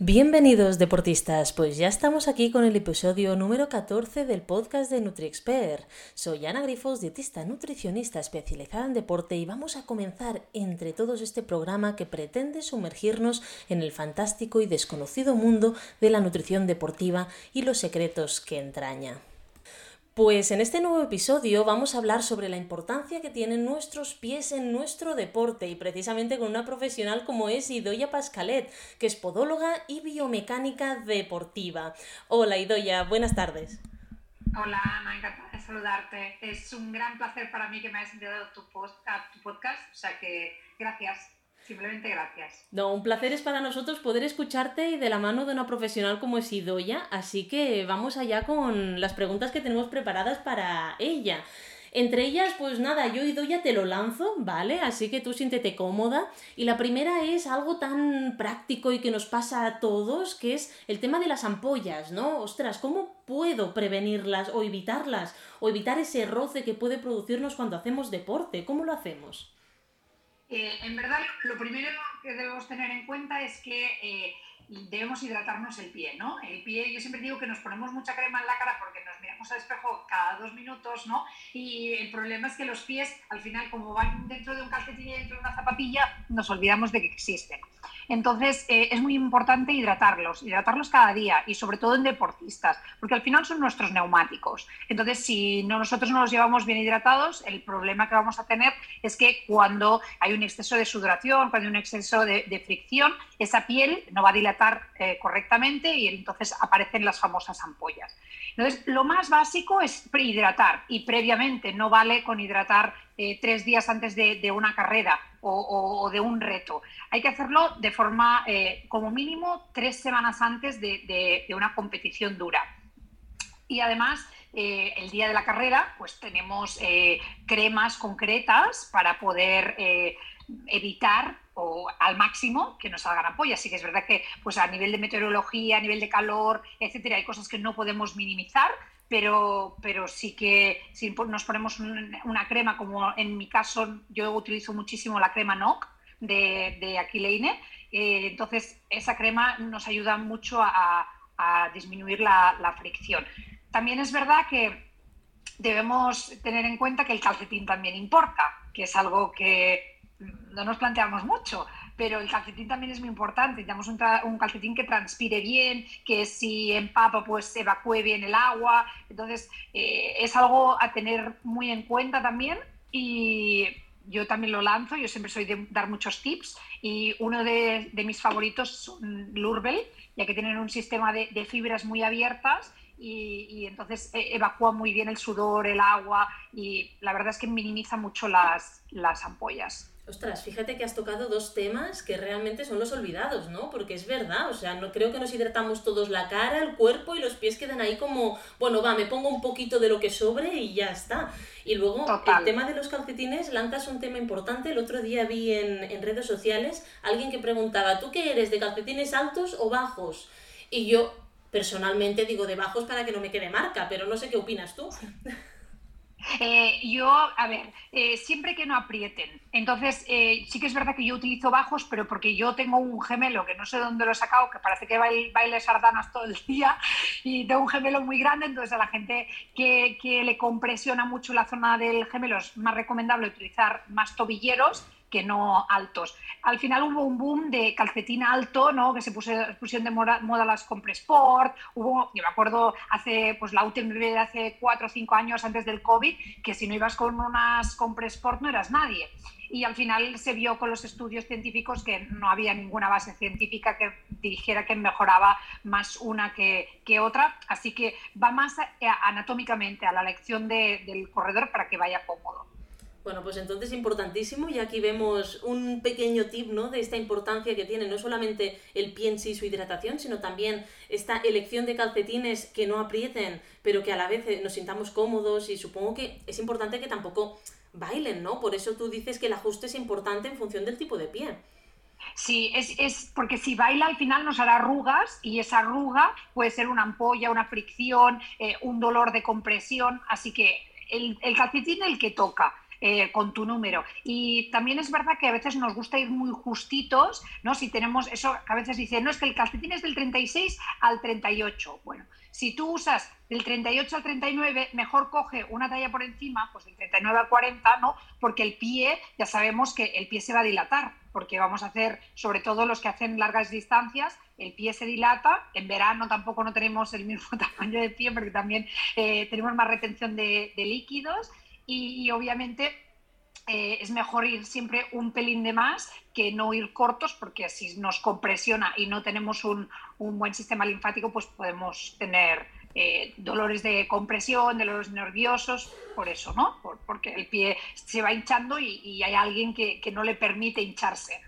Bienvenidos deportistas, pues ya estamos aquí con el episodio número 14 del podcast de NutriExpert. Soy Ana Grifos, dietista nutricionista especializada en deporte y vamos a comenzar entre todos este programa que pretende sumergirnos en el fantástico y desconocido mundo de la nutrición deportiva y los secretos que entraña. Pues en este nuevo episodio vamos a hablar sobre la importancia que tienen nuestros pies en nuestro deporte y precisamente con una profesional como es Idoya Pascalet, que es podóloga y biomecánica deportiva. Hola Idoya, buenas tardes. Hola Ana, encantada de saludarte. Es un gran placer para mí que me hayas enviado tu, tu podcast, o sea que gracias. Simplemente gracias. No, un placer es para nosotros poder escucharte y de la mano de una profesional como es Idoya, así que vamos allá con las preguntas que tenemos preparadas para ella. Entre ellas, pues nada, yo Idoya te lo lanzo, ¿vale? Así que tú siéntete cómoda. Y la primera es algo tan práctico y que nos pasa a todos, que es el tema de las ampollas, ¿no? Ostras, ¿cómo puedo prevenirlas o evitarlas? O evitar ese roce que puede producirnos cuando hacemos deporte. ¿Cómo lo hacemos? Eh, en verdad, lo primero que debemos tener en cuenta es que eh, debemos hidratarnos el pie, ¿no? El pie, yo siempre digo que nos ponemos mucha crema en la cara porque nos miramos al espejo cada dos minutos, ¿no? Y el problema es que los pies, al final, como van dentro de un calcetín y dentro de una zapatilla, nos olvidamos de que existen. Entonces, eh, es muy importante hidratarlos, hidratarlos cada día y sobre todo en deportistas, porque al final son nuestros neumáticos. Entonces, si no, nosotros no los llevamos bien hidratados, el problema que vamos a tener es que cuando hay un exceso de sudoración, cuando hay un exceso de, fricción, esa piel no va a dilatar eh, correctamente y entonces aparecen las famosas ampollas. Entonces, lo más básico es hidratar y previamente no vale con hidratar eh, tres días antes de, una carrera o, de un reto. Hay que hacerlo de forma, eh, como mínimo, tres semanas antes de, una competición dura. Y además, el día de la carrera, pues tenemos cremas concretas para poder evitar o al máximo que nos salgan ampollas. Sí que es verdad que pues a nivel de meteorología, a nivel de calor, etcétera, hay cosas que no podemos minimizar, pero, pero sí que si nos ponemos una crema, como en mi caso yo utilizo muchísimo la crema NOC de, de Aquileine, eh, entonces esa crema nos ayuda mucho a, disminuir la fricción. También es verdad que debemos tener en cuenta que el calcetín también importa, que es algo que no nos planteamos mucho, pero el calcetín también es muy importante. Necesitamos un, calcetín que transpire bien, que si empapa, pues se evacúe bien el agua. Entonces, eh, es algo a tener muy en cuenta también. Y yo también lo lanzo, yo siempre soy de dar muchos tips. Y uno de, mis favoritos son Lurbel, ya que tienen un sistema de, fibras muy abiertas y, entonces eh, evacúa muy bien el sudor, el agua y la verdad es que minimiza mucho las ampollas. Ostras, fíjate que has tocado dos temas que realmente son los olvidados, ¿no? Porque es verdad, o sea, no creo que nos hidratamos todos la cara, el cuerpo y los pies quedan ahí como, bueno, va, me pongo un poquito de lo que sobre y ya está. Y luego el tema de los calcetines, lanzas un tema importante. El otro día vi en, en redes sociales alguien que preguntaba, ¿tú qué eres, de calcetines altos o bajos? Y yo personalmente digo de bajos para que no me quede marca, pero no sé qué opinas tú. Eh, yo, a ver, eh, siempre que no aprieten. Entonces, eh, sí que es verdad que yo utilizo bajos, pero porque yo tengo un gemelo que no sé dónde lo he sacado, que parece que baile, sardanas todo el día, y tengo un gemelo muy grande, entonces a la gente que, que le compresiona mucho la zona del gemelo es más recomendable utilizar más tobilleros que no altos. Al final hubo un boom de calcetín alto, ¿no? que se pusieron de moda, las Compressport, hubo, yo me acuerdo hace, pues la UTMB de hace cuatro o cinco años antes del COVID, que si no ibas con unas Compressport no eras nadie. Y al final se vio con los estudios científicos que no había ninguna base científica que dijera que mejoraba más una que, que otra. Así que va más anatómicamente a la elección del corredor para que vaya cómodo. Bueno, pues entonces importantísimo y aquí vemos un pequeño tip ¿no? de esta importancia que tiene no solamente el pie en sí, su hidratación, sino también esta elección de calcetines que no aprieten, pero que a la vez eh, nos sintamos cómodos y supongo que es importante que tampoco bailen, ¿no? Por eso tú dices que el ajuste es importante en función del tipo de pie. Sí, es, porque si baila al final nos hará arrugas y esa arruga puede ser una ampolla, una fricción, eh, un dolor de compresión, así que el, el calcetín el que toca eh, con tu número. Y también es verdad que a veces nos gusta ir muy justitos, ¿no? Si tenemos eso, a veces dicen, no, es que el calcetín es del 36 al 38. Bueno, si tú usas del 38 al 39, mejor coge una talla por encima, pues del 39 al 40, ¿no? Porque el pie, ya sabemos que el pie se va a dilatar, porque vamos a hacer, sobre todo los que hacen largas distancias, el pie se dilata. En verano tampoco no tenemos el mismo tamaño de pie, porque también eh, tenemos más retención de, líquidos. Y, obviamente eh, es mejor ir siempre un pelín de más que no ir cortos, porque así nos compresiona y no tenemos un, un buen sistema linfático, pues podemos tener eh, dolores de compresión, de los nerviosos, por eso, ¿no? porque el pie se va hinchando y, hay alguien que, que no le permite hincharse.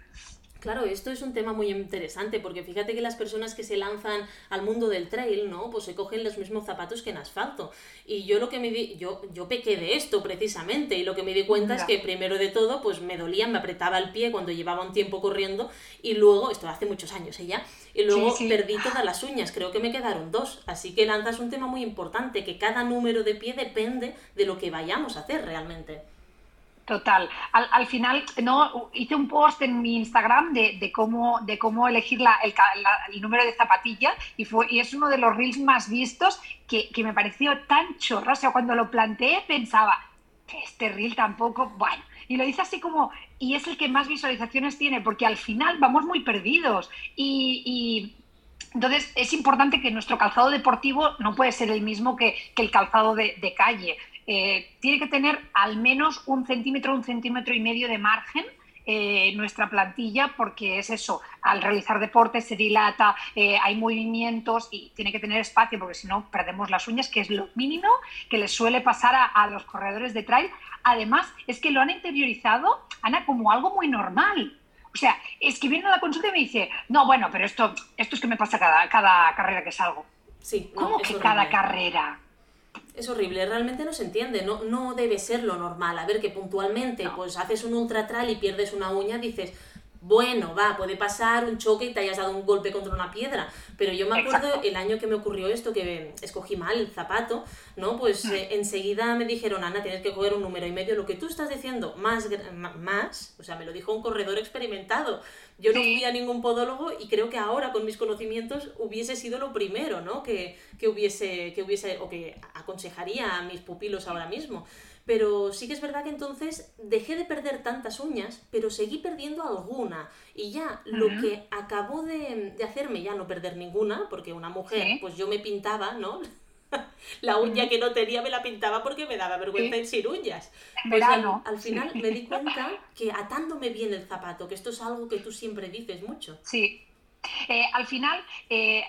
Claro, esto es un tema muy interesante porque fíjate que las personas que se lanzan al mundo del trail, ¿no? Pues se cogen los mismos zapatos que en asfalto. Y yo lo que me di, yo, yo pequé de esto precisamente y lo que me di cuenta es que primero de todo, pues me dolía, me apretaba el pie cuando llevaba un tiempo corriendo y luego, esto hace muchos años ella, y luego perdí todas las uñas, creo que me quedaron dos. Así que lanzas un tema muy importante, que cada número de pie depende de lo que vayamos a hacer realmente. Total. Al, final, no hice un post en mi Instagram de, cómo, de cómo elegir el, número de zapatilla y, fue, y es uno de los reels más vistos que, me pareció tan chorro. O sea, cuando lo planteé pensaba, este reel tampoco, bueno. Y lo hice así como, y es el que más visualizaciones tiene, porque al final vamos muy perdidos. Y, entonces es importante que nuestro calzado deportivo no puede ser el mismo que, el calzado de calle. Eh, tiene que tener al menos un centímetro, un centímetro y medio de margen eh, nuestra plantilla porque es eso, al realizar deporte se dilata, eh, hay movimientos y tiene que tener espacio porque si no perdemos las uñas, que es lo mínimo que les suele pasar a, los corredores de trail. Además, es que lo han interiorizado, Ana, como algo muy normal. O sea, es que viene a la consulta y me dice, no, bueno, pero esto, esto es que me pasa cada, cada carrera que salgo. Sí, ¿Cómo que cada carrera? Es horrible, realmente no se entiende, no, no debe ser lo normal. A ver, que puntualmente pues haces un ultra trail y pierdes una uña, dices, bueno, va, puede pasar un choque y te hayas dado un golpe contra una piedra. Pero yo me acuerdo el año que me ocurrió esto, que escogí mal el zapato, ¿no? Pues mm. eh, enseguida me dijeron, Ana, tienes que coger un número y medio. Lo que tú estás diciendo, más, más, o sea, me lo dijo un corredor experimentado. Yo no fui a ningún podólogo y creo que ahora con mis conocimientos hubiese sido lo primero, ¿no? Que, que hubiese, que hubiese, o que aconsejaría a mis pupilos ahora mismo. Pero sí que es verdad que entonces dejé de perder tantas uñas, pero seguí perdiendo alguna. Y ya lo que acabó de, hacerme ya no perder ninguna, porque una mujer, pues yo me pintaba, ¿no? la uña que no tenía me la pintaba porque me daba vergüenza ir sin uñas. Pues al, final me di cuenta que atándome bien el zapato, que esto es algo que tú siempre dices mucho. Sí, eh, al final, eh,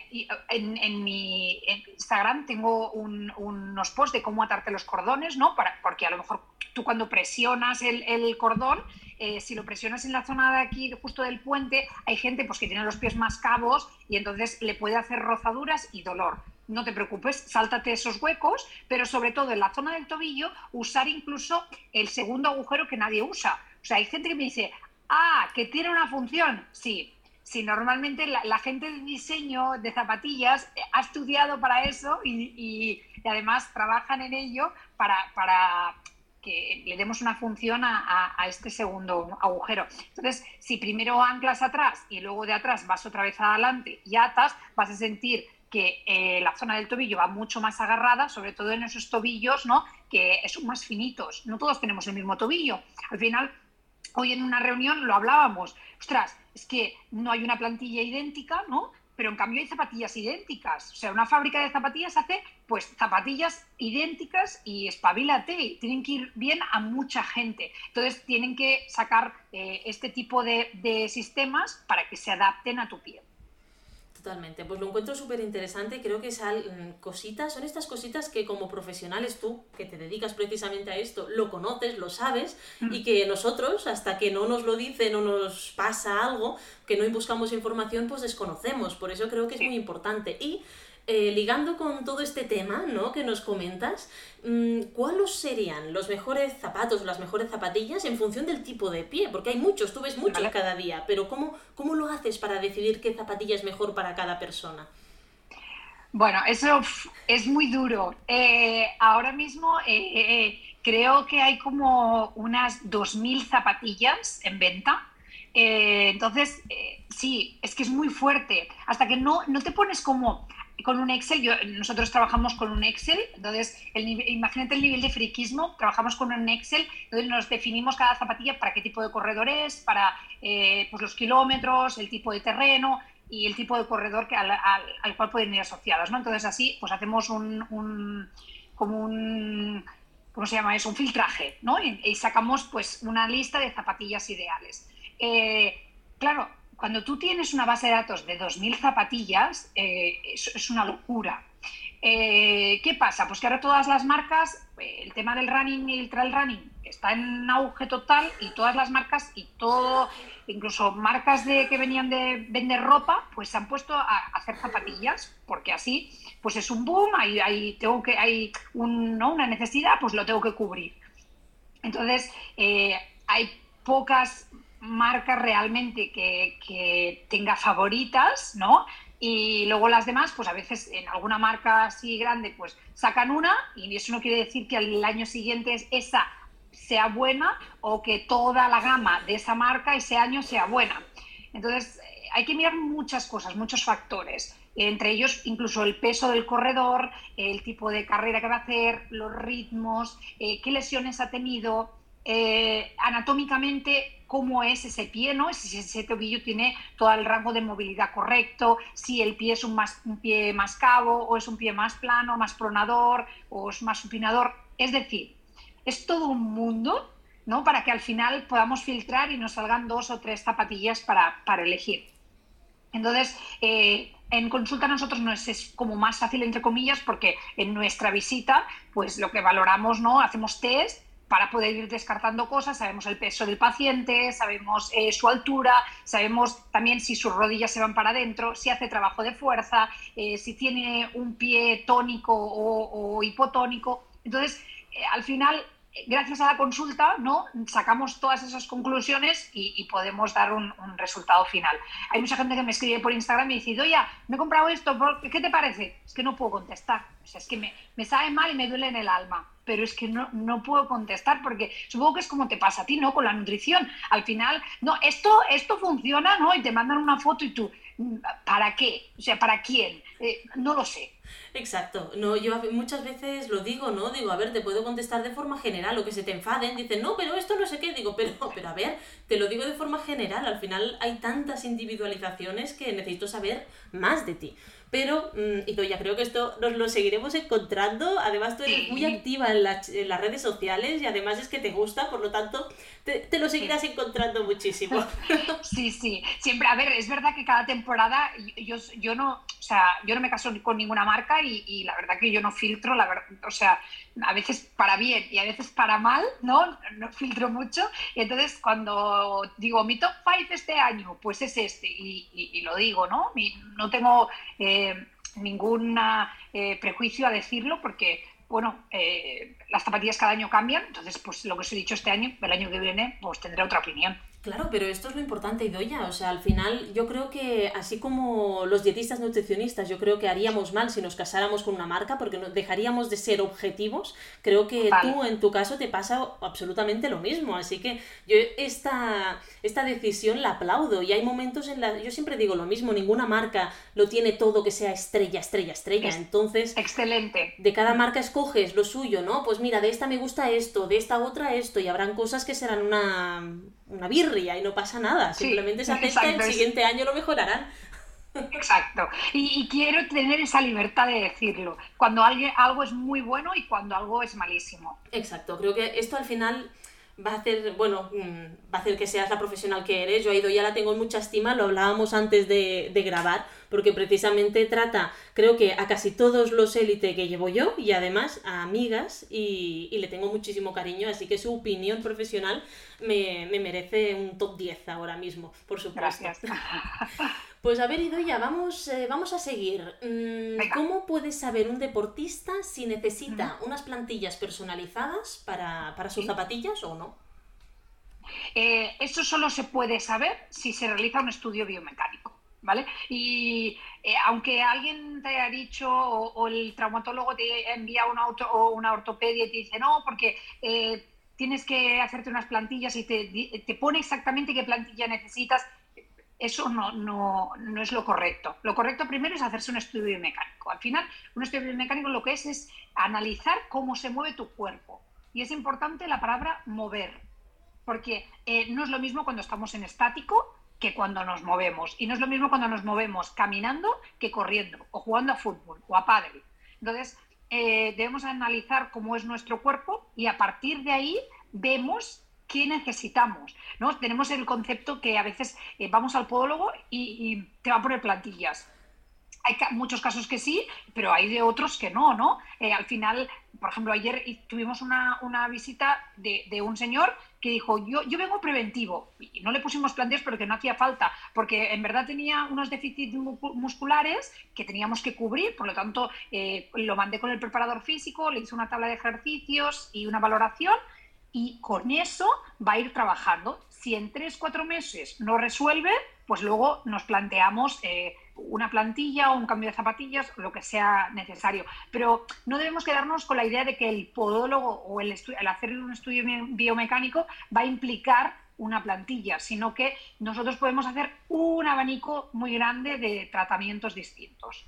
en, mi Instagram tengo unos posts de cómo atarte los cordones, ¿no? Para, porque a lo mejor tú cuando presionas el, cordón, eh, si lo presionas en la zona de aquí, justo del puente, hay gente pues, que tiene los pies más cabos y entonces le puede hacer rozaduras y dolor. No te preocupes, sáltate esos huecos, pero sobre todo en la zona del tobillo, usar incluso el segundo agujero que nadie usa. O sea, hay gente que me dice, ah, que tiene una función. Sí, si normalmente la, gente de diseño de zapatillas ha estudiado para eso y, además trabajan en ello para, que le demos una función a, este segundo agujero. Entonces, si primero anclas atrás y luego de atrás vas otra vez adelante y atas, vas a sentir que eh, la zona del tobillo va mucho más agarrada, sobre todo en esos tobillos, ¿no? Que son más finitos. No todos tenemos el mismo tobillo. Al final, hoy en una reunión lo hablábamos. Ostras, es que no hay una plantilla idéntica, ¿no? Pero en cambio hay zapatillas idénticas. O sea, una fábrica de zapatillas hace pues zapatillas idénticas y espabilate. Tienen que ir bien a mucha gente. Entonces tienen que sacar eh, este tipo de sistemas para que se adapten a tu pie. Totalmente, pues lo encuentro súper interesante, creo que son mm, cositas, son estas cositas que como profesionales tú, que te dedicas precisamente a esto, lo conoces, lo sabes, y que nosotros, hasta que no nos lo dicen o nos pasa algo, que no buscamos información, pues desconocemos, por eso creo que es muy importante. Y eh, ligando con todo este tema ¿no? que nos comentas, mm, ¿cuáles serían los mejores zapatos o las mejores zapatillas en función del tipo de pie? Porque hay muchos, tú ves muchos cada día, pero ¿cómo, ¿cómo lo haces para decidir qué zapatilla es mejor para cada persona? Bueno, eso es muy duro. Eh, ahora mismo, eh, creo que hay como unas 2.000 zapatillas en venta. Entonces, sí, es que es muy fuerte. Hasta que no, no te pones como con un Excel, nosotros trabajamos con un Excel, entonces el imagínate el nivel de friquismo, trabajamos con un Excel, entonces nos definimos cada zapatilla para qué tipo de corredor es, para eh, pues los kilómetros, el tipo de terreno y el tipo de corredor que, al, cual pueden ir asociados. ¿no? Entonces así pues hacemos un, un como un ¿cómo se llama eso? Un filtraje, ¿no? Y, sacamos pues una lista de zapatillas ideales. Eh, claro, cuando tú tienes una base de datos de 2.000 zapatillas, eh, es, una locura. Eh, ¿Qué pasa? Pues que ahora todas las marcas, el tema del running y el trail running está en auge total y todas las marcas y todo, incluso marcas de, que venían de vender ropa, pues se han puesto a hacer zapatillas, porque así pues es un boom, hay, tengo que, hay una necesidad, pues lo tengo que cubrir. Entonces, eh, hay pocas marcas realmente que, que, tenga favoritas, ¿no? Y luego las demás, pues a veces en alguna marca así grande, pues sacan una y eso no quiere decir que el año siguiente esa sea buena o que toda la gama de esa marca ese año sea buena. Entonces, eh, hay que mirar muchas cosas, muchos factores entre ellos incluso el peso del corredor, el tipo de carrera que va a hacer, los ritmos, eh, qué lesiones ha tenido, eh, anatómicamente cómo es ese pie, ¿no? si ese tobillo tiene todo el rango de movilidad correcto, si el pie es un, pie más cabo o es un pie más plano, más pronador o es más supinador. Es decir, es todo un mundo ¿no? para que al final podamos filtrar y nos salgan dos o tres zapatillas para, elegir. Entonces, eh, en consulta nosotros no es, como más fácil, entre comillas, porque en nuestra visita, pues lo que valoramos, ¿no? Hacemos test para poder ir descartando cosas, sabemos el peso del paciente, sabemos eh, su altura, sabemos también si sus rodillas se van para adentro, si hace trabajo de fuerza, eh, si tiene un pie tónico o, hipotónico. Entonces, al final gracias a la consulta, ¿no? Sacamos todas esas conclusiones y, podemos dar un, resultado final. Hay mucha gente que me escribe por Instagram y dice, oye, me he comprado esto, ¿qué te parece? Es que no puedo contestar. O sea, es que me, me sabe mal y me duele en el alma. Pero es que no, no puedo contestar porque supongo que es como te pasa a ti, ¿no? Con la nutrición. Al final, no, esto, esto funciona, ¿no? Y te mandan una foto y tú, ¿para qué? O sea, ¿para quién? Eh, no lo sé. Exacto. No, yo muchas veces lo digo, ¿no? Digo, a ver, te puedo contestar de forma general o que se te enfaden. Dicen, no, pero esto no sé qué. Digo, pero, pero a ver, te lo digo de forma general. Al final hay tantas individualizaciones que necesito saber más de ti. Pero, mm, y ya creo que esto nos lo seguiremos encontrando. Además, tú eres muy activa en, en, las redes sociales y además es que te gusta, por lo tanto, te, lo seguirás encontrando muchísimo. Sí, sí. Siempre, a ver, es verdad que cada temporada yo, yo no, o sea, yo no me caso con ninguna marca y, y la verdad que yo no filtro, la verdad, o sea, a veces para bien y a veces para mal, ¿no? No filtro mucho. Y entonces cuando digo mi top 5 este año, pues es este. Y, lo digo, ¿no? no tengo eh, ningún eh, prejuicio a decirlo porque, bueno, eh, las zapatillas cada año cambian. Entonces, pues lo que os he dicho este año, el año que viene, pues tendré otra opinión. Claro, pero esto es lo importante, Idoya. O sea, al final yo creo que así como los dietistas nutricionistas, yo creo que haríamos mal si nos casáramos con una marca porque dejaríamos de ser objetivos. Creo que tú en tu caso te pasa absolutamente lo mismo. Así que yo esta, esta decisión la aplaudo. Y hay momentos en la... Yo siempre digo lo mismo, ninguna marca lo tiene todo que sea estrella, estrella, estrella. Entonces... Excelente. De cada marca escoges lo suyo, ¿no? Pues mira, de esta me gusta esto, de esta otra esto. Y habrán cosas que serán una una birria y no pasa nada. Simplemente se acepta y el siguiente año lo mejorarán. Exacto. Y, quiero tener esa libertad de decirlo. Cuando alguien, algo es muy bueno y cuando algo es malísimo. Exacto. Creo que esto al final va a hacer, bueno, mm, va a hacer que seas la profesional que eres. Yo a Ido ya la tengo en mucha estima, lo hablábamos antes de, de grabar, porque precisamente trata, creo que a casi todos los élite que llevo yo y además a amigas y, y le tengo muchísimo cariño, así que su opinión profesional me, me merece un top 10 ahora mismo, por supuesto. Gracias. Pues a ver, Idoya, vamos, eh, vamos a seguir. Mm, ¿Cómo puede saber un deportista si necesita unas plantillas personalizadas para, sus zapatillas o no? Eh, eso solo se puede saber si se realiza un estudio biomecánico. ¿Vale? Y eh, aunque alguien te haya dicho o, el traumatólogo te envía una, auto, o una ortopedia y te dice no, porque tienes que hacerte unas plantillas y te, te, pone exactamente qué plantilla necesitas, eso no, no, no, es lo correcto. Lo correcto primero es hacerse un estudio biomecánico. Al final, un estudio biomecánico lo que es es analizar cómo se mueve tu cuerpo. Y es importante la palabra mover, porque eh, no es lo mismo cuando estamos en estático que cuando nos movemos. Y no es lo mismo cuando nos movemos caminando que corriendo, o jugando a fútbol, o a pádel. Entonces, eh, debemos analizar cómo es nuestro cuerpo y a partir de ahí vemos qué necesitamos. ¿no? Tenemos el concepto que a veces eh, vamos al podólogo y, te va a poner plantillas. Hay muchos casos que sí, pero hay de otros que no, ¿no? Eh, al final, por ejemplo, ayer tuvimos una, visita de, de, un señor que dijo, yo, yo vengo preventivo. Y no le pusimos plantillas porque no hacía falta, porque en verdad tenía unos déficits musculares que teníamos que cubrir, por lo tanto, eh, lo mandé con el preparador físico, le hice una tabla de ejercicios y una valoración, y con eso va a ir trabajando. Si en tres, cuatro meses no resuelve, pues luego nos planteamos eh, una plantilla o un cambio de zapatillas, lo que sea necesario. Pero no debemos quedarnos con la idea de que el podólogo o el, el hacer un estudio biomecánico va a implicar una plantilla, sino que nosotros podemos hacer un abanico muy grande de tratamientos distintos.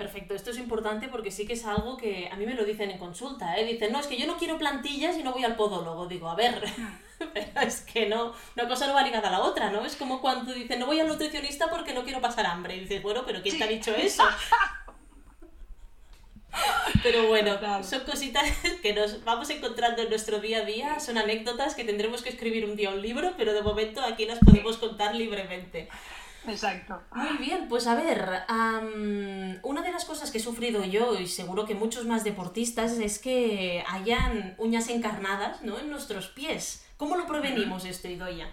Perfecto, esto es importante porque sí que es algo que a mí me lo dicen en consulta, ¿eh? Dicen, no, es que yo no quiero plantillas y no voy al podólogo. Digo, a ver, pero es que no, una cosa no va ligada a la otra, ¿no? Es como cuando dicen, no voy al nutricionista porque no quiero pasar hambre. Y dices, bueno, pero ¿quién te ha dicho eso? Pero bueno, son cositas que nos vamos encontrando en nuestro día a día, son anécdotas que tendremos que escribir un día un libro, pero de momento aquí las podemos contar libremente. Exacto. Muy bien, pues a ver, una de las cosas que he sufrido yo y seguro que muchos más deportistas es que hayan uñas encarnadas ¿no? en nuestros pies. ¿Cómo lo prevenimos esto, Idoya?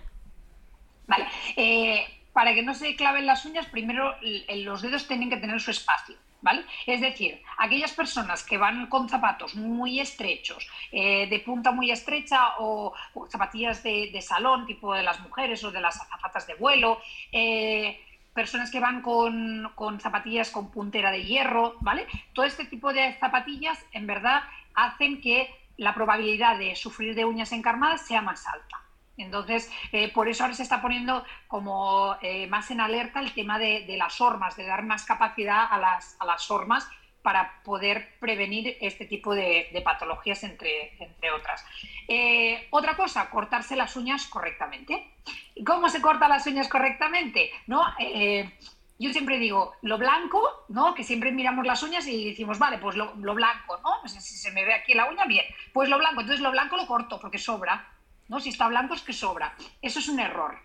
Vale, eh, para que no se claven las uñas, primero los dedos tienen que tener su espacio. ¿Vale? Es decir, aquellas personas que van con zapatos muy estrechos, eh, de punta muy estrecha o, zapatillas de, salón, tipo de las mujeres o de las zapatas de vuelo, eh, personas que van con, con, zapatillas con puntera de hierro, ¿vale? Todo este tipo de zapatillas, en verdad, hacen que la probabilidad de sufrir de uñas encarnadas sea más alta. Entonces, eh, por eso ahora se está poniendo como eh, más en alerta el tema de, las hormas, de dar más capacidad a las, a las hormas para poder prevenir este tipo de, patologías, entre, entre otras. Eh, otra cosa, cortarse las uñas correctamente. ¿Cómo se cortan las uñas correctamente? ¿No? yo siempre digo, lo blanco, ¿no? Que siempre miramos las uñas y decimos, vale, pues lo, lo blanco, ¿no? No si se me ve aquí la uña, bien. Pues lo blanco, entonces lo blanco lo corto porque sobra. ¿No? Si está blanco es que sobra. Eso es un error,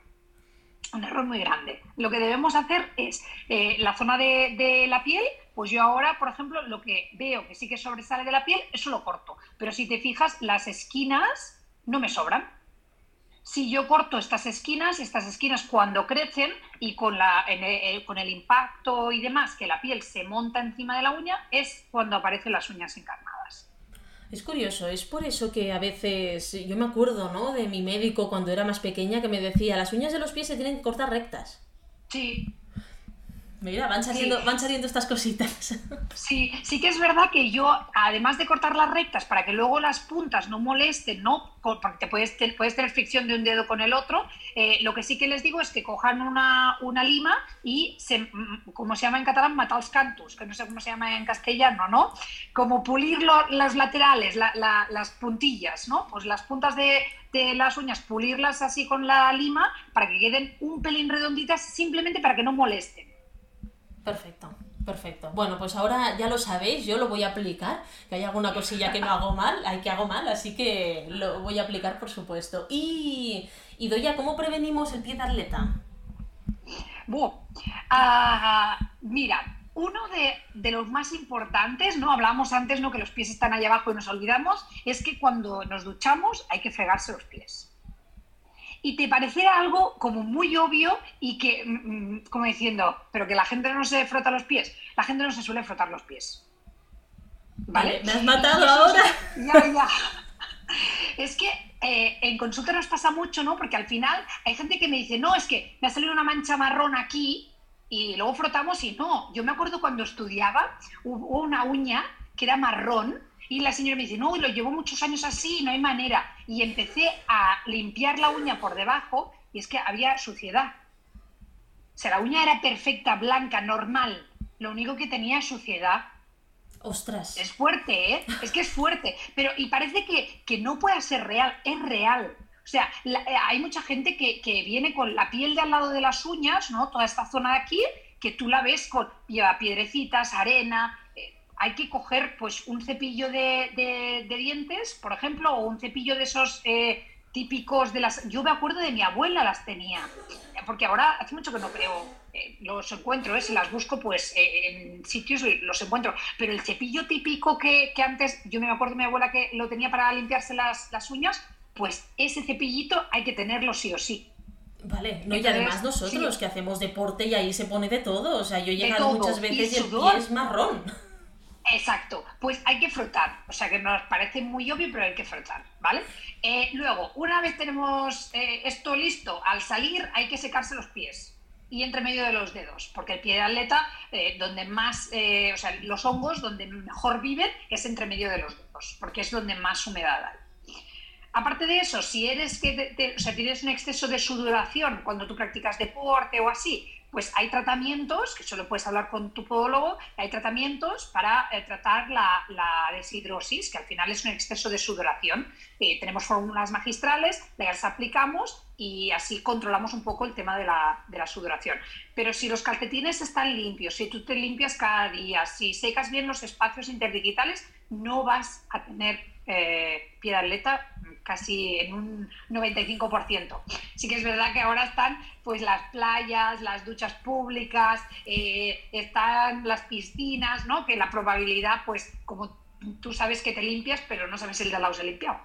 un error muy grande. Lo que debemos hacer es eh, la zona de, la piel, pues yo ahora, por ejemplo, lo que veo que sí que sobresale de la piel, eso lo corto. Pero si te fijas, las esquinas no me sobran. Si yo corto estas esquinas, estas esquinas cuando crecen y con, la, eh, con el impacto y demás que la piel se monta encima de la uña, es cuando aparecen las uñas encarnadas. Es curioso, es por eso que a veces yo me acuerdo, ¿no? De mi médico cuando era más pequeña que me decía, las uñas de los pies se tienen que cortar rectas. Sí, Mira, van saliendo, van saliendo estas cositas. Sí, sí que es verdad que yo, además de cortar las rectas para que luego las puntas no molesten, ¿no? Porque te puedes, puedes tener fricción de un dedo con el otro, eh, lo que sí que les digo es que cojan una, una lima y, se, mm, como se llama en catalán, matals cantus, que no sé cómo se llama en castellano, ¿no? Como pulir las laterales, las puntillas, ¿no? Pues las puntas de, de las uñas, pulirlas así con la lima para que queden un pelín redonditas, simplemente para que no molesten. Perfecto. Perfecto. Bueno, pues ahora ya lo sabéis, yo lo voy a aplicar, que hay alguna cosilla que no hago mal, hay que hago mal, así que lo voy a aplicar por supuesto. Y, y Doya, ¿cómo prevenimos el pie de atleta? Ah, mira, uno de, los más importantes, ¿no? Hablamos antes, ¿no? Que los pies están allá abajo y nos olvidamos, es que cuando nos duchamos hay que fregarse los pies y te pareciera algo como muy obvio y que, mm, mm, como diciendo, pero que la gente no se frota los pies. La gente no se suele frotar los pies. ¿Vale? Me has matado ahora. Ya, ya. Es que eh, en consulta nos pasa mucho, ¿no? Porque al final hay gente que me dice, no, es que me ha salido una mancha marrón aquí y luego frotamos y no. Yo me acuerdo cuando estudiaba, hubo una uña que era marrón y la señora me dice, no, lo llevo muchos años así, no hay manera. Y empecé a limpiar la uña por debajo y es que había suciedad. O sea, la uña era perfecta, blanca, normal. Lo único que tenía suciedad. Ostras. Es fuerte, ¿eh? Es que es fuerte. Pero, y parece que, que no pueda ser real, es real. O sea, eh, hay mucha gente que, que, viene con la piel de al lado de las uñas, ¿no? Toda esta zona de aquí, que tú la ves con lleva piedrecitas, arena. Eh, hay que coger pues un cepillo de, de, dientes, por ejemplo, o un cepillo de esos eh, típicos de las... Yo me acuerdo de mi abuela las tenía, porque ahora hace mucho que no creo, los encuentro, si las busco pues en sitios los encuentro, pero el cepillo típico que, que, antes, yo me acuerdo de mi abuela que lo tenía para limpiarse las, las uñas, pues ese cepillito hay que tenerlo sí o sí. Vale, no, y además nosotros los que hacemos deporte y ahí se pone de todo, o sea, yo he llegado muchas veces y, el pie es marrón. Exacto, pues hay que frotar, o sea que nos parece muy obvio, pero hay que frotar, ¿vale? Eh, luego, una vez tenemos eh, esto listo, al salir hay que secarse los pies y entre medio de los dedos, porque el pie de atleta, eh, donde más, o sea, los hongos donde mejor viven es entre medio de los dedos, porque es donde más humedad hay. Aparte de eso, si eres que o sea, tienes un exceso de sudoración cuando tú practicas deporte o así, pues hay tratamientos, que solo puedes hablar con tu podólogo, hay tratamientos para eh, tratar la, deshidrosis, que al final es un exceso de sudoración. Eh, tenemos fórmulas magistrales, las aplicamos y así controlamos un poco el tema de la, la, sudoración. Pero si los calcetines están limpios, si tú te limpias cada día, si secas bien los espacios interdigitales, no vas a tener eh, pie de atleta casi en un 95%. Sí que es verdad que ahora están pues las playas, las duchas públicas, eh, están las piscinas, ¿no? Que la probabilidad, pues como tú sabes que te limpias, pero no sabes el de al lado se ha limpiado.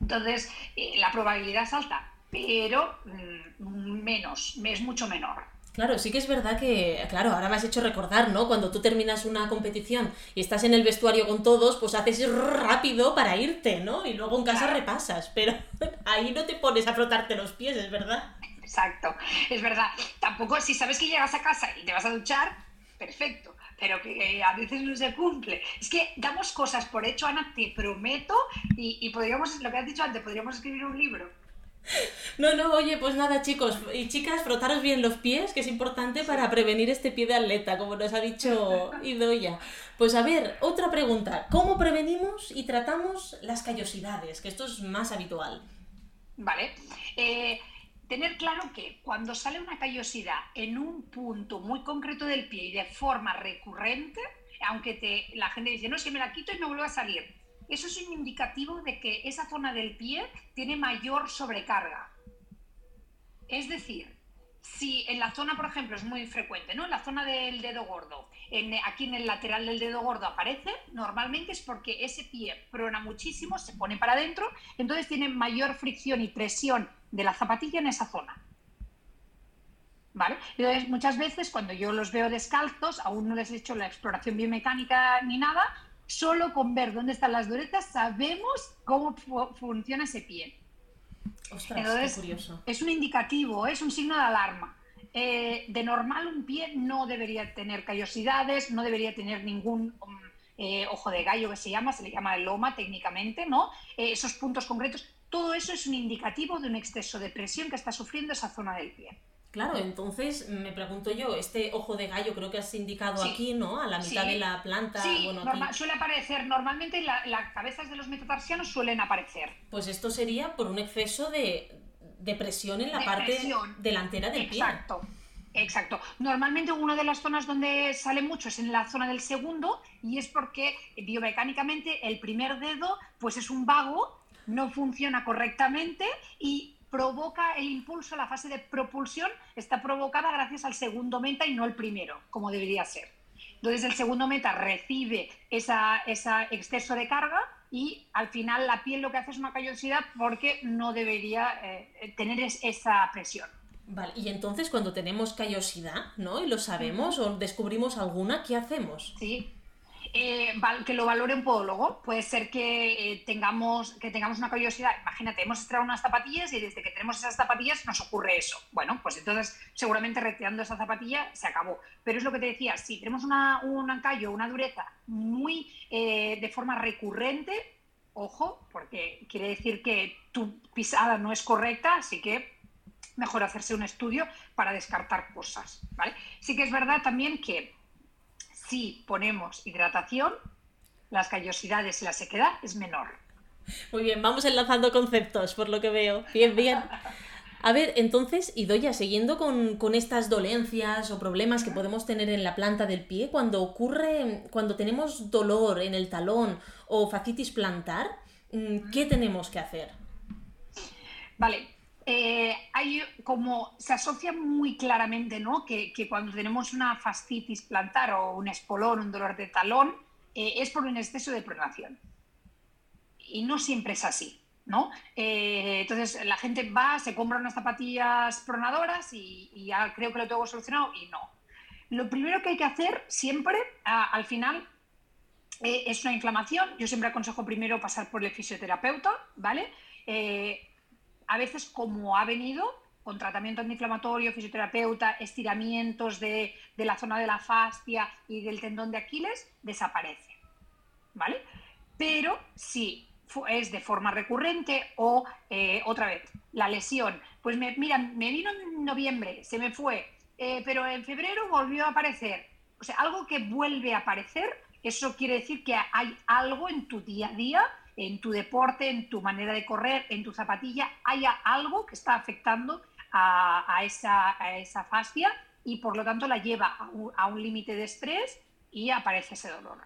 Entonces, eh, la probabilidad es alta, pero mm, menos, es mucho menor. Claro, sí que es verdad que, claro, ahora me has hecho recordar, ¿no? Cuando tú terminas una competición y estás en el vestuario con todos, pues haces rápido para irte, ¿no? Y luego en casa repasas, pero ahí no te pones a frotarte los pies, es verdad. Exacto, es verdad. Tampoco, si sabes que llegas a casa y te vas a duchar, perfecto, pero que a veces no se cumple. Es que damos cosas por hecho, Ana, te prometo, y, y podríamos, lo que has dicho antes, podríamos escribir un libro no, no, oye, pues nada, chicos y chicas, frotaros bien los pies, que es importante para prevenir este pie de atleta, como nos ha dicho Idoya. Pues a ver, otra pregunta. ¿Cómo prevenimos y tratamos las callosidades? Que esto es más habitual. Vale. Eh, tener claro que cuando sale una callosidad en un punto muy concreto del pie y de forma recurrente, aunque te, la gente dice, no, es que me la quito y me vuelve a salir eso es un indicativo de que esa zona del pie tiene mayor sobrecarga. Es decir, si en la zona, por ejemplo, es muy frecuente, ¿no? En la zona del dedo gordo, aquí en el lateral del dedo gordo aparece, normalmente es porque ese pie prona muchísimo, se pone para adentro, entonces tiene mayor fricción y presión de la zapatilla en esa zona. ¿Vale? Entonces, muchas veces cuando yo los veo descalzos, aún no les he hecho la exploración biomecánica ni nada, solo con ver dónde están las duretas sabemos cómo funciona ese pie. Ostras, curioso. Es un indicativo, es un signo de alarma. Eh, de normal un pie no debería tener callosidades, no debería tener ningún um, eh, ojo de gallo que se llama, se le llama el loma técnicamente, ¿no? Eh, esos puntos concretos, todo eso es un indicativo de un exceso de presión que está sufriendo esa zona del pie. Claro, entonces me pregunto yo, este ojo de gallo creo que has indicado aquí, ¿no? A la mitad de la planta. Sí, suele aparecer, normalmente las cabezas de los metatarsianos suelen aparecer. Pues esto sería por un exceso de, presión en la parte delantera del pie. Exacto. Exacto. Normalmente una de las zonas donde sale mucho es en la zona del segundo y es porque biomecánicamente el primer dedo pues es un vago, no funciona correctamente y provoca el impulso, la fase de propulsión está provocada gracias al segundo meta y no el primero, como debería ser. Entonces el segundo meta recibe ese exceso de carga y al final la piel lo que hace es una callosidad porque no debería eh, tener esa presión. Vale, y entonces cuando tenemos callosidad, ¿no? Y lo sabemos o descubrimos alguna, ¿qué hacemos? Sí, eh, que lo valore un podólogo. Puede ser que, eh, tengamos, que tengamos una curiosidad. Imagínate, hemos extraído unas zapatillas y desde que tenemos esas zapatillas nos ocurre eso. Bueno, pues entonces seguramente retirando esa zapatilla se acabó. Pero es lo que te decía, si tenemos una, un ancallo, una dureza muy eh, de forma recurrente, ojo, porque quiere decir que tu pisada no es correcta, así que mejor hacerse un estudio para descartar cosas. ¿vale? Sí que es verdad también que si ponemos hidratación, las callosidades y la sequedad es menor. Muy bien, vamos enlazando conceptos, por lo que veo. Bien, bien. A ver, entonces, Idoya, siguiendo con, con, estas dolencias o problemas que podemos tener en la planta del pie, cuando ocurre, cuando tenemos dolor en el talón o facitis plantar, mm, ¿qué tenemos que hacer? Vale, eh, hay como se asocia muy claramente ¿no? que, cuando tenemos una fascitis plantar o un espolón, un dolor de talón, eh, es por un exceso de pronación. Y no siempre es así. ¿no? Eh, entonces la gente va, se compra unas zapatillas pronadoras y, ya creo que lo tengo solucionado y no. Lo primero que hay que hacer siempre, al final, es una inflamación. Yo siempre aconsejo primero pasar por el fisioterapeuta, ¿vale? A veces como ha venido, con tratamiento antiinflamatorio, fisioterapeuta, estiramientos de, la zona de la fascia y del tendón de Aquiles, desaparece. ¿Vale? Pero si es de forma recurrente o eh, otra vez, la lesión, pues me, mira, me vino en noviembre, se me fue, eh, pero en febrero volvió a aparecer. O sea, algo que vuelve a aparecer, eso quiere decir que hay algo en tu día a día en tu deporte, en tu manera de correr, en tu zapatilla, haya algo que está afectando a, esa, esa, fascia y por lo tanto la lleva a un, límite de estrés y aparece ese dolor.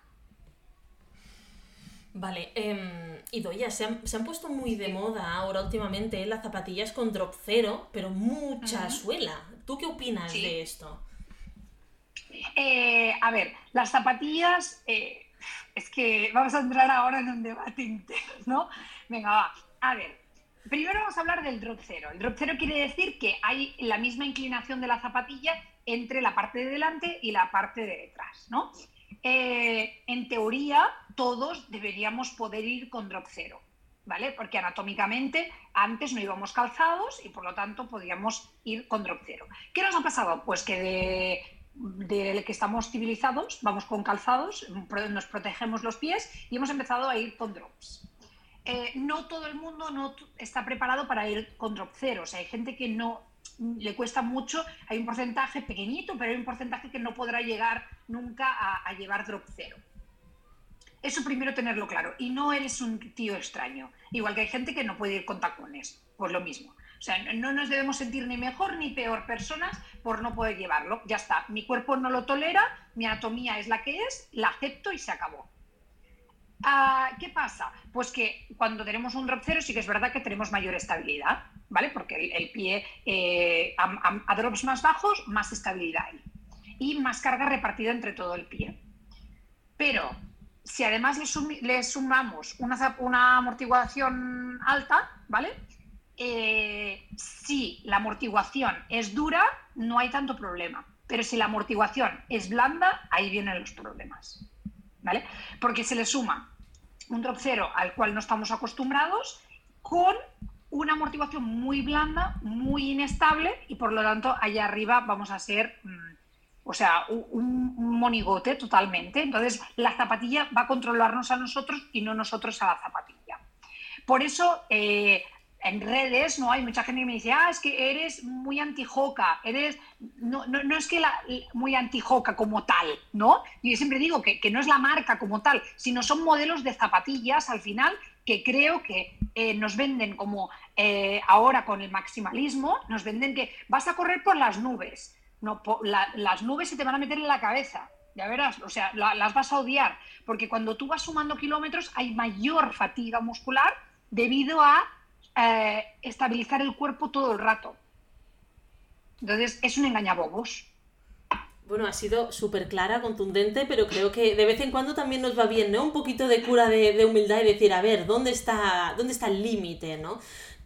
Vale, eh, se han, se han, puesto muy de moda ahora últimamente las zapatillas con drop cero, pero mucha suela. ¿Tú qué opinas de esto? Eh, a ver, las zapatillas, eh, es que vamos a entrar ahora en un debate interno, ¿no? Venga, va. A ver, primero vamos a hablar del drop cero. El drop cero quiere decir que hay la misma inclinación de la zapatilla entre la parte de delante y la parte de detrás, ¿no? Eh, en teoría, todos deberíamos poder ir con drop cero, ¿vale? Porque anatómicamente antes no íbamos calzados y por lo tanto podíamos ir con drop cero. ¿Qué nos ha pasado? Pues que de del que estamos civilizados, vamos con calzados, nos protegemos los pies y hemos empezado a ir con drops. Eh, no todo el mundo no está preparado para ir con drop cero, o sea, hay gente que no le cuesta mucho, hay un porcentaje pequeñito, pero hay un porcentaje que no podrá llegar nunca a, a llevar drop cero. Eso primero tenerlo claro. Y no eres un tío extraño. Igual que hay gente que no puede ir con tacones. Pues lo mismo. O sea, no nos debemos sentir ni mejor ni peor personas por no poder llevarlo. Ya está, mi cuerpo no lo tolera, mi anatomía es la que es, la acepto y se acabó. Ah, ¿Qué pasa? Pues que cuando tenemos un drop cero sí que es verdad que tenemos mayor estabilidad, ¿vale? Porque el, pie eh, a, drops más bajos, más estabilidad hay. Y más carga repartida entre todo el pie. Pero si además le, sumamos una, una amortiguación alta, ¿vale? Eh, si la amortiguación es dura, no hay tanto problema. Pero si la amortiguación es blanda, ahí vienen los problemas. ¿Vale? Porque se le suma un drop cero al cual no estamos acostumbrados con una amortiguación muy blanda, muy inestable y por lo tanto allá arriba vamos a ser, mm, o sea, un, monigote totalmente. Entonces la zapatilla va a controlarnos a nosotros y no nosotros a la zapatilla. Por eso eh, en redes no hay mucha gente que me dice, ah, es que eres muy antijoca, eres, no, no, no es que la, muy antijoca como tal, ¿no? Yo siempre digo que, que, no es la marca como tal, sino son modelos de zapatillas al final que creo que eh, nos venden como eh, ahora con el maximalismo, nos venden que vas a correr por las nubes, no, las nubes se te van a meter en la cabeza, ya verás, o sea, las vas a odiar, porque cuando tú vas sumando kilómetros hay mayor fatiga muscular debido a eh, estabilizar el cuerpo todo el rato. Entonces, es un engañabobos. Bueno, ha sido súper clara, contundente, pero creo que de vez en cuando también nos va bien, ¿no? Un poquito de cura de, humildad y decir, a ver, ¿dónde está, dónde está el límite, ¿no?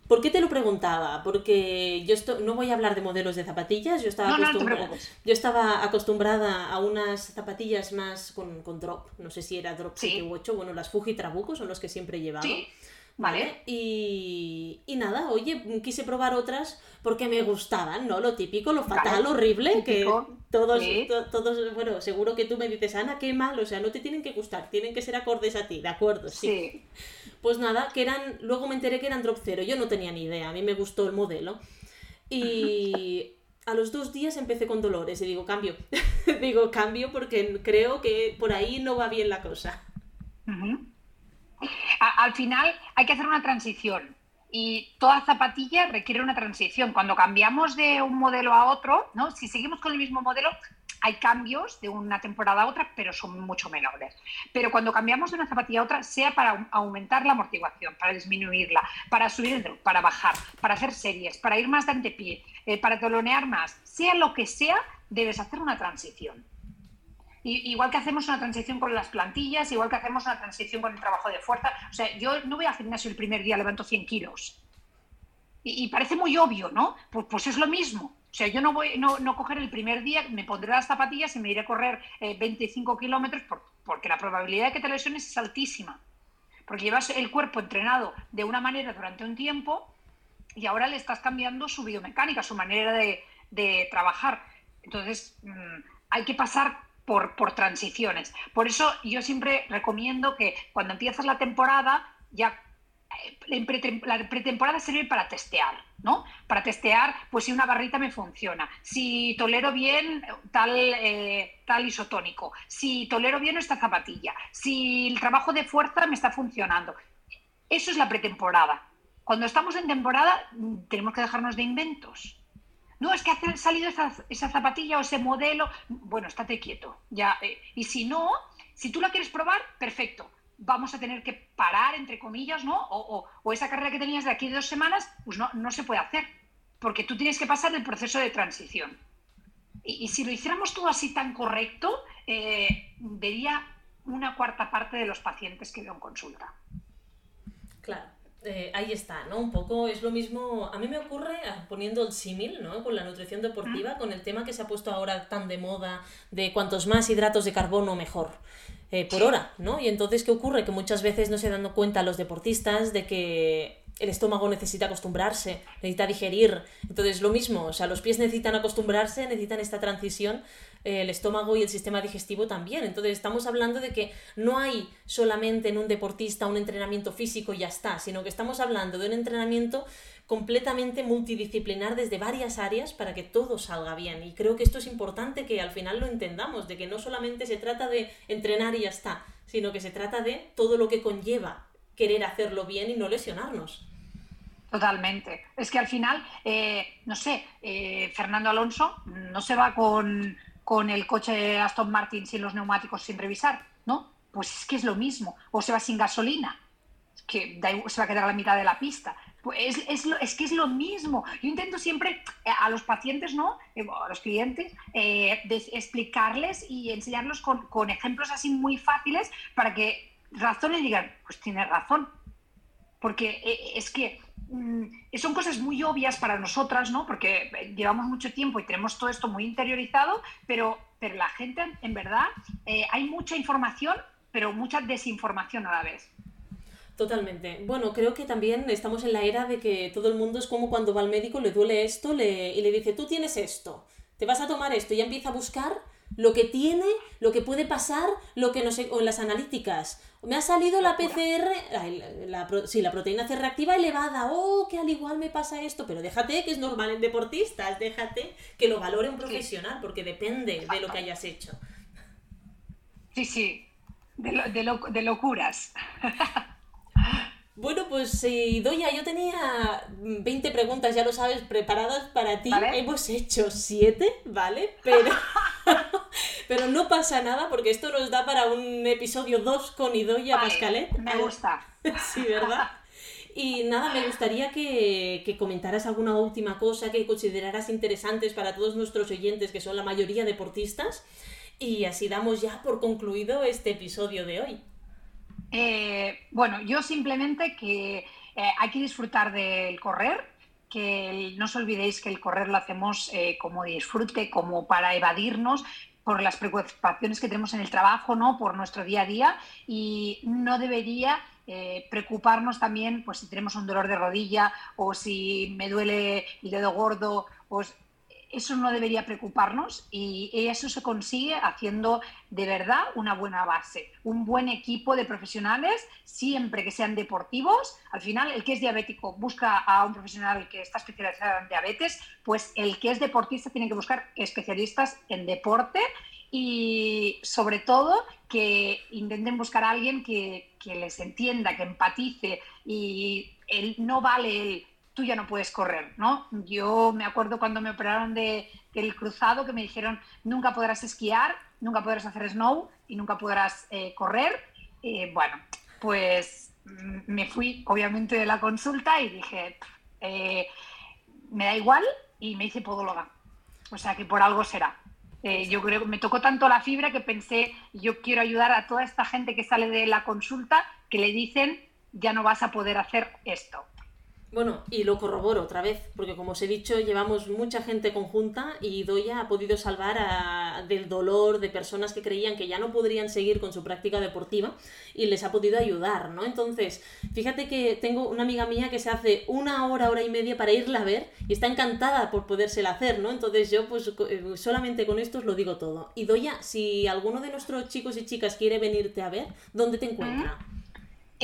¿Por qué te lo preguntaba? Porque yo esto, no voy a hablar de modelos de zapatillas, yo estaba, acostumbrada, yo estaba acostumbrada a unas zapatillas más con, con drop, no sé si era drop 7 u 8, bueno, las Fuji Trabuco son los que siempre he llevado. ¿Vale? Y, y, nada, oye, quise probar otras porque me gustaban, ¿no? Lo típico, lo fatal, horrible, que todos, todos, bueno, seguro que tú me dices, Ana, qué mal, o sea, no te tienen que gustar, tienen que ser acordes a ti, ¿de acuerdo? Sí. Pues nada, que eran, luego me enteré que eran drop cero, yo no tenía ni idea, a mí me gustó el modelo. Y a los dos días empecé con dolores y digo, cambio, digo, cambio porque creo que por ahí no va bien la cosa al final hay que hacer una transición y toda zapatilla requiere una transición. Cuando cambiamos de un modelo a otro, ¿no? si seguimos con el mismo modelo, hay cambios de una temporada a otra, pero son mucho menores. Pero cuando cambiamos de una zapatilla a otra, sea para aumentar la amortiguación, para disminuirla, para subir para bajar, para hacer series, para ir más de antepié, eh, para tolonear más, sea lo que sea, debes hacer una transición igual que hacemos una transición con las plantillas, igual que hacemos una transición con el trabajo de fuerza. O sea, yo no voy al gimnasio el primer día, levanto 100 kilos. Y, parece muy obvio, ¿no? Pues, pues, es lo mismo. O sea, yo no voy no, no coger el primer día, me pondré las zapatillas y me iré a correr 25 eh, kilómetros porque la probabilidad de que te lesiones es altísima. Porque llevas el cuerpo entrenado de una manera durante un tiempo y ahora le estás cambiando su biomecánica, su manera de, de trabajar. Entonces, mm, hay que pasar por, transiciones. Por eso yo siempre recomiendo que cuando empiezas la temporada, ya eh, la pretemporada sirve para testear, ¿no? Para testear, pues si una barrita me funciona, si tolero bien tal, eh, tal isotónico, si tolero bien esta zapatilla, si el trabajo de fuerza me está funcionando. Eso es la pretemporada. Cuando estamos en temporada, tenemos que dejarnos de inventos no, es que ha salido esa, zapatilla o ese modelo, bueno, estate quieto. Ya, eh, y si no, si tú la quieres probar, perfecto. Vamos a tener que parar, entre comillas, ¿no? O, esa carrera que tenías de aquí de dos semanas, pues no, no se puede hacer, porque tú tienes que pasar el proceso de transición. Y, si lo hiciéramos todo así tan correcto, eh, vería una cuarta parte de los pacientes que veo en consulta. Claro. Eh, ahí está, ¿no? Un poco es lo mismo, a mí me ocurre ah, poniendo el símil, ¿no? Con la nutrición deportiva, con el tema que se ha puesto ahora tan de moda de cuantos más hidratos de carbono mejor. Eh, por hora, ¿no? Y entonces, ¿qué ocurre? Que muchas veces no se dan cuenta los deportistas de que el estómago necesita acostumbrarse, necesita digerir. Entonces, lo mismo, o sea, los pies necesitan acostumbrarse, necesitan esta transición, el estómago y el sistema digestivo también. Entonces, estamos hablando de que no hay solamente en un deportista un entrenamiento físico y ya está, sino que estamos hablando de un entrenamiento completamente multidisciplinar desde varias áreas para que todo salga bien. Y creo que esto es importante que al final lo entendamos, de que no solamente se trata de entrenar y ya está, sino que se trata de todo lo que conlleva querer hacerlo bien y no lesionarnos. Totalmente. Es que al final, eh, no sé, eh, Fernando Alonso no se va con, el coche Aston Martin sin los neumáticos sin revisar, ¿no? Pues es que es lo mismo. O se va sin gasolina, que se va a quedar a la mitad de la pista. Pues es, es, que es lo mismo. Yo intento siempre eh, a los pacientes, ¿no? A los clientes, explicarles y enseñarlos con, con ejemplos así muy fáciles para que razones y digan, pues tiene razón. Porque eh, es que son cosas muy obvias para nosotras, ¿no? Porque llevamos mucho tiempo y tenemos todo esto muy interiorizado, pero, pero la gente, en verdad, eh, hay mucha información, pero mucha desinformación a la vez. Totalmente. Bueno, creo que también estamos en la era de que todo el mundo es como cuando va al médico, le duele esto y le dice, tú tienes esto, te vas a tomar esto y ya empieza a buscar lo que tiene, lo que puede pasar, lo que no sé, o en las analíticas. Me ha salido la PCR, la, sí, la proteína C reactiva elevada. Oh, que al igual me pasa esto. Pero déjate que es normal en deportistas. Déjate que lo valore un profesional, porque depende de lo que hayas hecho. Sí, sí. De, de, de locuras. Bueno, pues Doya, yo tenía 20 preguntas, ya lo sabes, preparadas para ti. Hemos hecho 7, ¿vale? Pero, pero no pasa nada porque esto nos da para un episodio 2 con Idoya Pascalet. Me gusta. sí, ¿verdad? Y nada, me gustaría que, que, comentaras alguna última cosa que consideraras interesantes para todos nuestros oyentes, que son la mayoría deportistas. Y así damos ya por concluido este episodio de hoy. Eh, bueno, yo simplemente que eh, hay que disfrutar del correr, que no os olvidéis que el correr lo hacemos eh, como disfrute, como para evadirnos por las preocupaciones que tenemos en el trabajo, ¿no? por nuestro día a día y no debería eh, preocuparnos también pues si tenemos un dolor de rodilla o si me duele el dedo gordo, pues eso no debería preocuparnos y eso se consigue haciendo de verdad una buena base, un buen equipo de profesionales, siempre que sean deportivos. Al final, el que es diabético busca a un profesional que está especializado en diabetes, pues el que es deportista tiene que buscar especialistas en deporte y sobre todo que intenten buscar a alguien que, les entienda, que empatice y él, no vale el tú ya no puedes correr, ¿no? Yo me acuerdo cuando me operaron de, del cruzado que me dijeron nunca podrás esquiar, nunca podrás hacer snow y nunca podrás eh, correr. bueno, pues mm, me fui obviamente de la consulta y dije, eh, me da igual y me hice podóloga. O sea que por algo será. Eh, yo creo que me tocó tanto la fibra que pensé, yo quiero ayudar a toda esta gente que sale de la consulta que le dicen, ya no vas a poder hacer esto. Bueno, y lo corroboro otra vez, porque como os he dicho, llevamos mucha gente conjunta y Doya ha podido salvar a, del dolor de personas que creían que ya no podrían seguir con su práctica deportiva y les ha podido ayudar, ¿no? Entonces, fíjate que tengo una amiga mía que se hace una hora, hora y media para irla a ver y está encantada por podérsela hacer, ¿no? Entonces yo pues eh, solamente con esto os lo digo todo. Y Doya, si alguno de nuestros chicos y chicas quiere venirte a ver, ¿dónde te encuentra?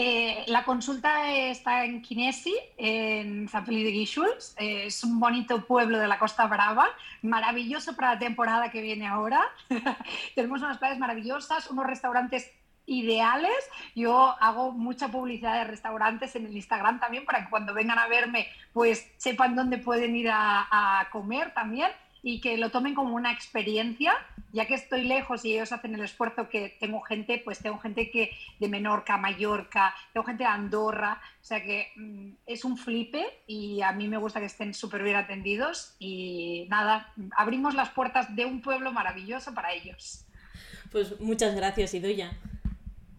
Eh, la consulta está en Kinesi, en San Felipe de Guíxols. Eh, es un bonito pueblo de la Costa Brava, maravilloso para la temporada que viene ahora. Tenemos unas playas maravillosas, unos restaurantes ideales. Yo hago mucha publicidad de restaurantes en el Instagram también para que cuando vengan a verme, pues sepan dónde pueden ir a comer también y que lo tomen como una experiencia, ya que estoy lejos y ellos hacen el esfuerzo que tengo gente, pues tengo gente que de Menorca, Mallorca, tengo gente de Andorra, o sea que mm, es un flipe y a mí me gusta que estén súper bien atendidos y nada, abrimos las puertas de un pueblo maravilloso para ellos. Pues muchas gracias, Idoya.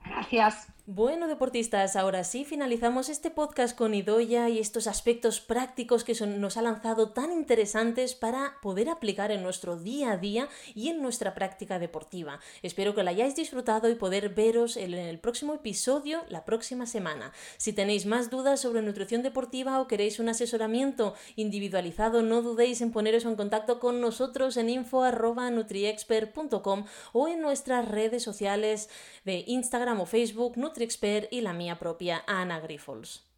Gracias. Bueno, deportistas, ahora sí finalizamos este podcast con Idoya y estos aspectos prácticos que nos ha lanzado tan interesantes para poder aplicar en nuestro día a día y en nuestra práctica deportiva. Espero que la hayáis disfrutado y poder veros en el próximo episodio la próxima semana. Si tenéis más dudas sobre nutrición deportiva o queréis un asesoramiento individualizado, no dudéis en poneros en contacto con nosotros en info.nutriexpert.com o en nuestras redes sociales de Instagram o Facebook, NutriExpert y la mía propia, Ana Grifols.